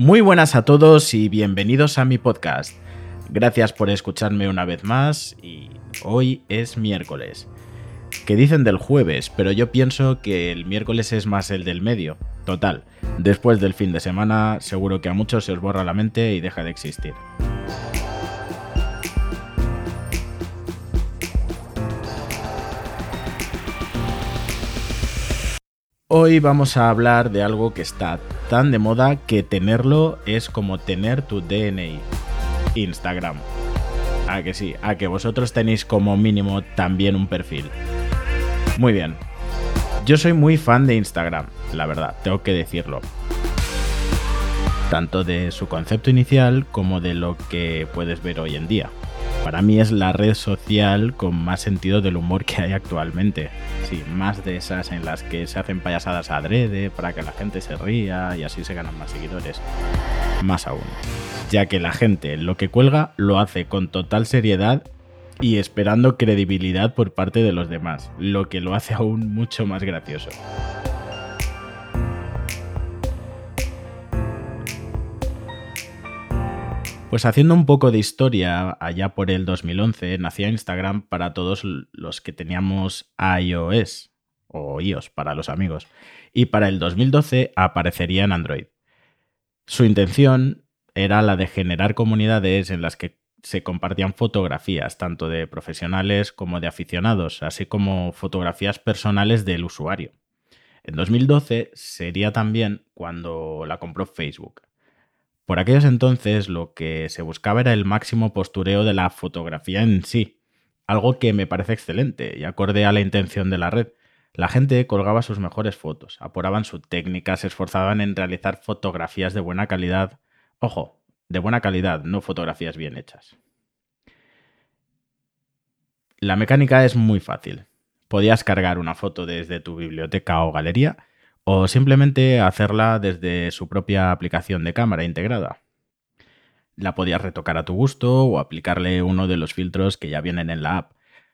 Muy buenas a todos y bienvenidos a mi podcast. Gracias por escucharme una vez más y hoy es miércoles. Que dicen del jueves, pero yo pienso que el miércoles es más el del medio. Total, después del fin de semana seguro que a muchos se os borra la mente y deja de existir. Hoy vamos a hablar de algo que está tan de moda que tenerlo es como tener tu DNI. Instagram. A que sí, a que vosotros tenéis como mínimo también un perfil. Muy bien. Yo soy muy fan de Instagram, la verdad, tengo que decirlo. Tanto de su concepto inicial como de lo que puedes ver hoy en día. Para mí es la red social con más sentido del humor que hay actualmente. Más de esas en las que se hacen payasadas adrede para que la gente se ría y así se ganan más seguidores. Más aún, ya que la gente lo que cuelga lo hace con total seriedad y esperando credibilidad por parte de los demás, lo que lo hace aún mucho más gracioso. Pues haciendo un poco de historia, allá por el 2011 nacía Instagram para todos los que teníamos iOS o iOS para los amigos. Y para el 2012 aparecería en Android. Su intención era la de generar comunidades en las que se compartían fotografías, tanto de profesionales como de aficionados, así como fotografías personales del usuario. En 2012 sería también cuando la compró Facebook. Por aquellos entonces lo que se buscaba era el máximo postureo de la fotografía en sí, algo que me parece excelente y acorde a la intención de la red. La gente colgaba sus mejores fotos, apuraban su técnica, se esforzaban en realizar fotografías de buena calidad. Ojo, de buena calidad, no fotografías bien hechas. La mecánica es muy fácil. Podías cargar una foto desde tu biblioteca o galería o simplemente hacerla desde su propia aplicación de cámara integrada. La podías retocar a tu gusto o aplicarle uno de los filtros que ya vienen en la app.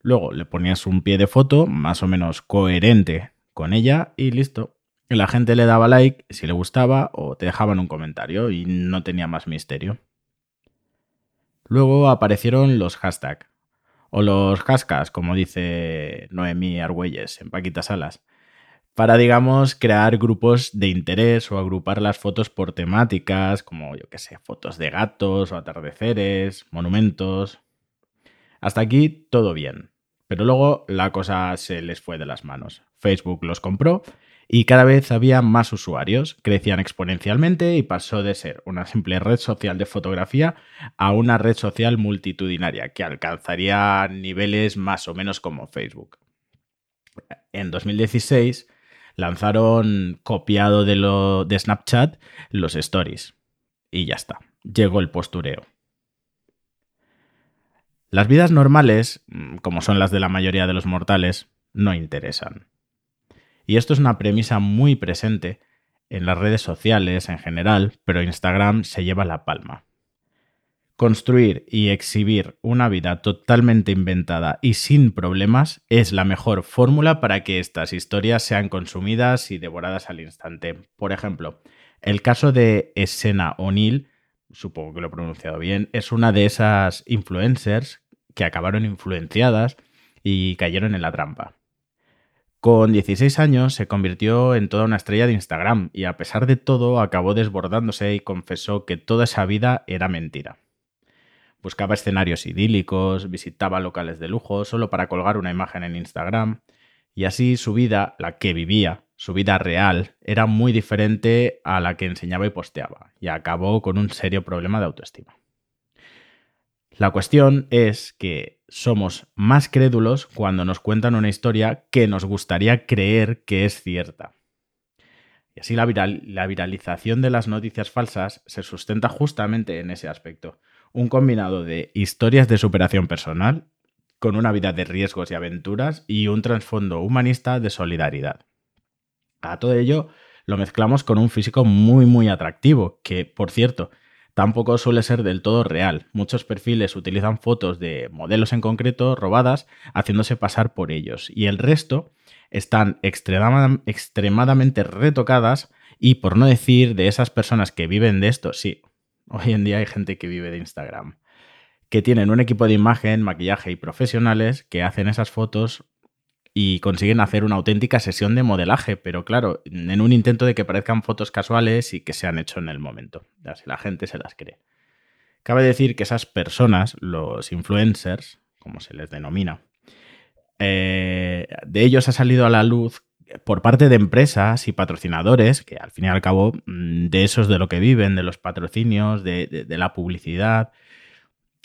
Luego le ponías un pie de foto más o menos coherente con ella y listo. La gente le daba like si le gustaba o te dejaban un comentario y no tenía más misterio. Luego aparecieron los hashtags, o los hashtags, como dice Noemí Argüelles en Paquitas Salas para, digamos, crear grupos de interés o agrupar las fotos por temáticas, como, yo qué sé, fotos de gatos o atardeceres, monumentos. Hasta aquí todo bien. Pero luego la cosa se les fue de las manos. Facebook los compró y cada vez había más usuarios, crecían exponencialmente y pasó de ser una simple red social de fotografía a una red social multitudinaria que alcanzaría niveles más o menos como Facebook. En 2016 lanzaron copiado de, lo, de Snapchat los stories. Y ya está, llegó el postureo. Las vidas normales, mm, como son las de la mayoría de los mortales, no interesan. Y esto es una premisa muy presente en las redes sociales en general, pero Instagram se lleva la palma. Construir y exhibir una vida totalmente inventada y sin problemas es la mejor fórmula para que estas historias sean consumidas y devoradas al instante. Por ejemplo, el caso de Esena O'Neill, supongo que lo he pronunciado bien, es una de esas influencers que acabaron influenciadas y cayeron en la trampa. Con 16 años se convirtió en toda una estrella de Instagram y a pesar de todo acabó desbordándose y confesó que toda esa vida era mentira. Buscaba escenarios idílicos, visitaba locales de lujo solo para colgar una imagen en Instagram. Y así su vida, la que vivía, su vida real, era muy diferente a la que enseñaba y posteaba, y acabó con un serio problema de autoestima. La cuestión es que somos más crédulos cuando nos cuentan una historia que nos gustaría creer que es cierta. Y así la, la viralización de las noticias falsas se sustenta justamente en ese aspecto un combinado de historias de superación personal, con una vida de riesgos y aventuras y un trasfondo humanista de solidaridad. A todo ello lo mezclamos con un físico muy muy atractivo, que por cierto, tampoco suele ser del todo real. Muchos perfiles utilizan fotos de modelos en concreto robadas haciéndose pasar por ellos y el resto están extremadamente retocadas Y por no decir de esas personas que viven de esto, sí, hoy en día hay gente que vive de Instagram, que tienen un equipo de imagen, maquillaje y profesionales que hacen esas fotos y consiguen hacer una auténtica sesión de modelaje, pero claro, en un intento de que parezcan fotos casuales y que se han hecho en el momento. Así la gente se las cree. Cabe decir que esas personas, los influencers, como se les denomina, eh, de ellos ha salido a la luz por parte de empresas y patrocinadores, que al fin y al cabo mm, de esos de lo que viven, de los patrocinios, de, la publicidad,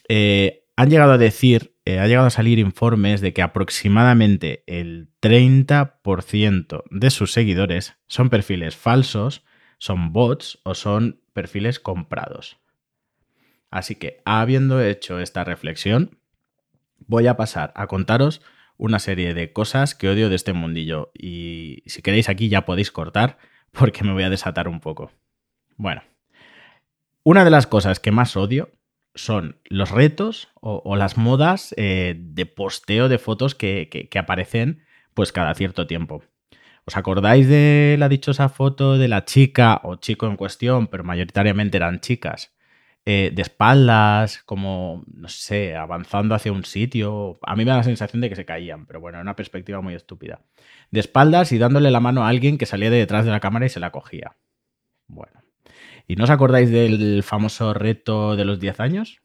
eh, han llegado a decir, eh, ha llegado a salir informes de que aproximadamente el 30% de sus seguidores son perfiles falsos, son bots o son perfiles comprados. Así que, habiendo hecho esta reflexión, voy a pasar a contaros una serie de cosas que odio de este mundillo. Y si queréis aquí ya podéis cortar porque me voy a desatar un poco. Bueno, una de las cosas que más odio son los retos o, las modas eh, de posteo de fotos que, que aparecen pues cada cierto tiempo. ¿Os acordáis de la dichosa foto de la chica o chico en cuestión, pero mayoritariamente eran chicas, eh, de espaldas, como, no sé, avanzando hacia un sitio. A mí me da la sensación de que se caían, pero bueno, una perspectiva muy estúpida. De espaldas y dándole la mano a alguien que salía de detrás de la cámara y se la cogía. Bueno. ¿Y no os acordáis del famoso reto de los 10 años?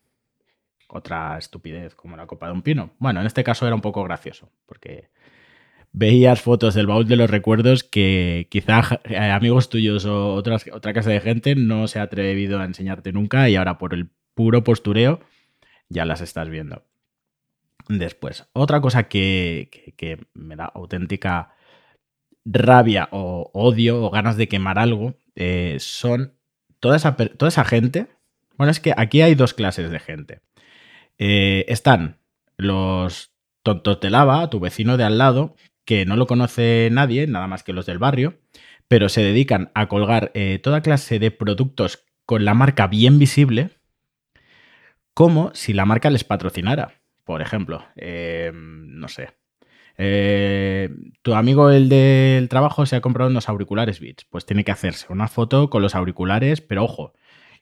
Otra estupidez como la copa de un pino. Bueno, en este caso era un poco gracioso, porque veías fotos del baúl de los recuerdos que quizá eh, amigos tuyos o otras, otra casa de gente no se ha atrevido a enseñarte nunca y ahora por el puro postureo ya las estás viendo. Después, otra cosa que, me da auténtica rabia o odio o ganas de quemar algo eh, son toda esa, toda esa gente. Bueno, es que aquí hay dos clases de gente. Eh, están los tontos de lava, tu vecino de al lado, que no lo conoce nadie, nada más que los del barrio, pero se dedican a colgar eh, toda clase de productos con la marca bien visible, como si la marca les patrocinara. Por ejemplo, eh, no sé. Eh, tu amigo el del trabajo se ha comprado unos auriculares Beats, pues tiene que hacerse una foto con los auriculares, pero ojo,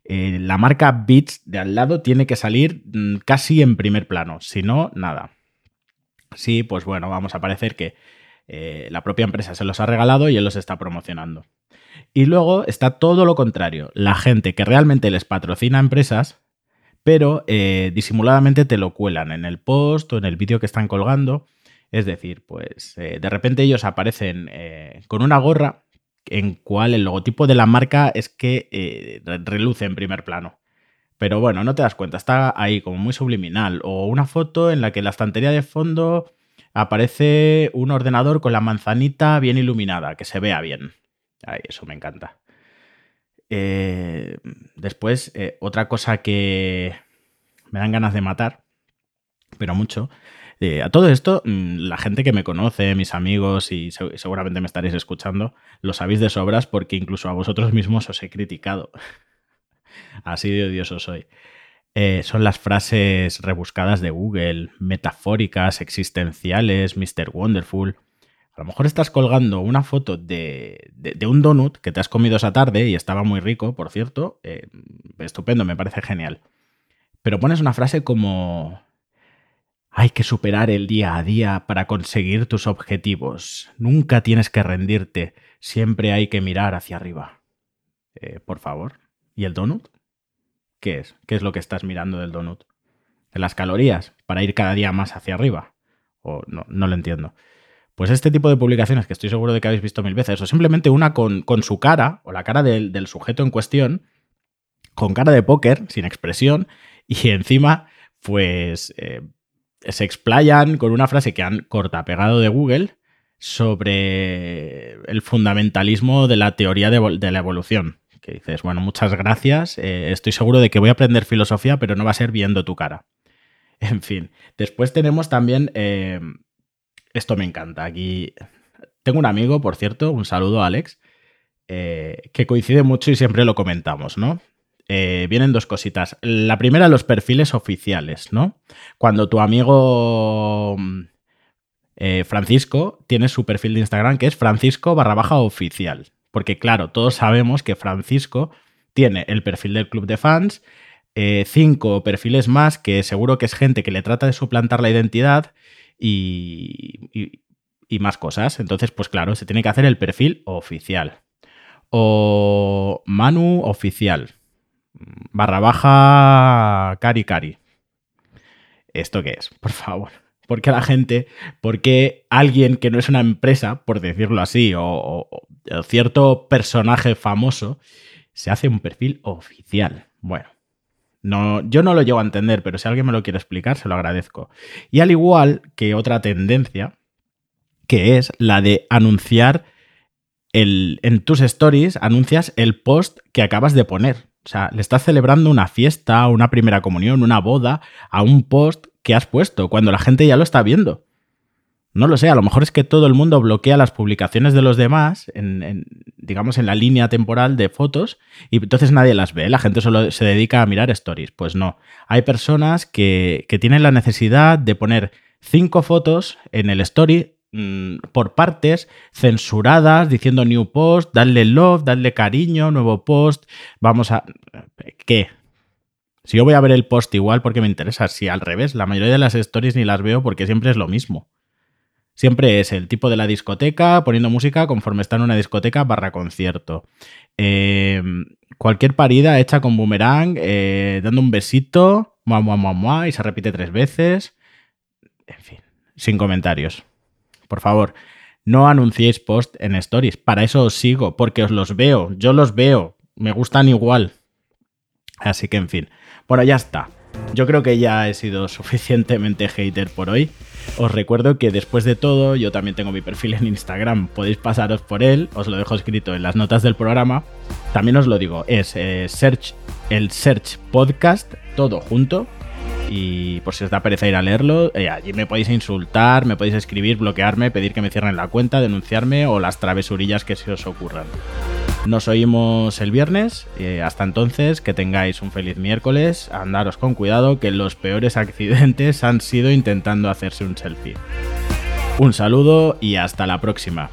la marca Beats de al lado tiene que salir mm, casi en primer plano, si no, nada. Sí, pues bueno, vamos a parecer que eh, la propia empresa se los ha regalado y él los está promocionando. Y luego está todo lo contrario, la gente que realmente les patrocina empresas, pero eh, disimuladamente te lo cuelan en el post o en el vídeo que están colgando. Es decir, pues eh, de repente ellos aparecen con una gorra en cual el logotipo de la marca es que reluce en primer plano. Pero bueno, no te das cuenta, está ahí como muy subliminal. O una foto en la que la estantería de fondo aparece un ordenador con la manzanita bien iluminada, que se vea bien. Ay, eso me encanta. Eh, después, eh, otra cosa que me dan ganas de matar, pero mucho. Eh, a todo esto, mm, la gente que me conoce, mis amigos, y seguramente me estaréis escuchando, lo sabéis de sobras porque incluso a vosotros mismos os he criticado. Así de odioso soy. Eh, son las frases rebuscadas de Google, metafóricas, existenciales, Mr. Wonderful. A lo mejor estás colgando una foto de, un donut que te has comido esa tarde y estaba muy rico, por cierto. Eh, estupendo, me parece genial. Pero pones una frase como... Hay que superar el día a día para conseguir tus objetivos. Nunca tienes que rendirte. Siempre hay que mirar hacia arriba. Eh, por favor. ¿Y el donut? ¿Qué es? ¿Qué es lo que estás mirando del donut? ¿Las calorías? ¿Para ir cada día más hacia arriba? O no, no lo entiendo. Pues este tipo de publicaciones que estoy seguro de que habéis visto mil veces, o simplemente una con, su cara, o la cara del, sujeto en cuestión, con cara de póker, sin expresión, y encima, pues eh, se explayan con una frase que han cortapegado de Google sobre el fundamentalismo de la teoría de la evolución que dices, bueno, muchas gracias, eh, estoy seguro de que voy a aprender filosofía, pero no va a ser viendo tu cara. En fin, después tenemos también, eh, esto me encanta, aquí tengo un amigo, por cierto, un saludo a Alex, eh, que coincide mucho y siempre lo comentamos, ¿no? vienen dos cositas. La primera, los perfiles oficiales, ¿no? Cuando tu amigo Francisco tiene su perfil de Instagram que es Francisco barra baja oficial Porque claro, todos sabemos que Francisco tiene el perfil del club de fans, eh, cinco perfiles más que seguro que es gente que le trata de suplantar la identidad y, y más cosas. Entonces, pues claro, se tiene que hacer el perfil oficial. O Manu oficial. Barra baja Cari Cari. ¿Esto qué es? Por favor. ¿Por qué la gente, por qué alguien que no es una empresa, por decirlo así, o, cierto personaje famoso, se hace un perfil oficial? Bueno, no, yo no lo llego a entender, pero si alguien me lo quiere explicar, se lo agradezco. Y al igual que otra tendencia, que es la de anunciar el, en tus stories, anuncias el post que acabas de poner. O sea, le estás celebrando una fiesta, una primera comunión, una boda a un post que has puesto cuando la gente ya lo está viendo. No lo sé, a lo mejor es que todo el mundo bloquea las publicaciones de los demás, en, digamos, en la línea temporal de fotos, y entonces nadie las ve, la gente solo se dedica a mirar stories. Pues no, hay personas que, que tienen la necesidad de poner cinco fotos en el story Mm, por partes, censuradas, diciendo new post, darle love, darle cariño, nuevo post, vamos a... ¿Qué? Si yo voy a ver el post igual porque me interesa, si al revés, la mayoría de las stories ni las veo porque siempre es lo mismo. Siempre es el tipo de la discoteca, poniendo música conforme está en una discoteca barra concierto. Em, cualquier parida hecha con boomerang, eh, dando un besito, mua, mua, mua, mua, y se repite tres veces. En fin, sin comentarios por favor, no anunciéis post en stories. Para eso os sigo, porque os los veo, yo los veo, me gustan igual. Así que, en fin. Bueno, ya está. Yo creo que ya he sido suficientemente hater por hoy. Os recuerdo que después de todo, yo también tengo mi perfil en Instagram. Podéis pasaros por él, os lo dejo escrito en las notas del programa. También os lo digo, es eh, search, el Search Podcast, todo junto y por si os da pereza ir a leerlo, eh, allí me podéis insultar, me podéis escribir, bloquearme, pedir que me cierren la cuenta, denunciarme o las travesurillas que se os ocurran. Nos oímos el viernes. Eh, hasta entonces, que tengáis un feliz miércoles. Andaros con cuidado, que los peores accidentes han sido intentando hacerse un selfie. Un saludo y hasta la próxima.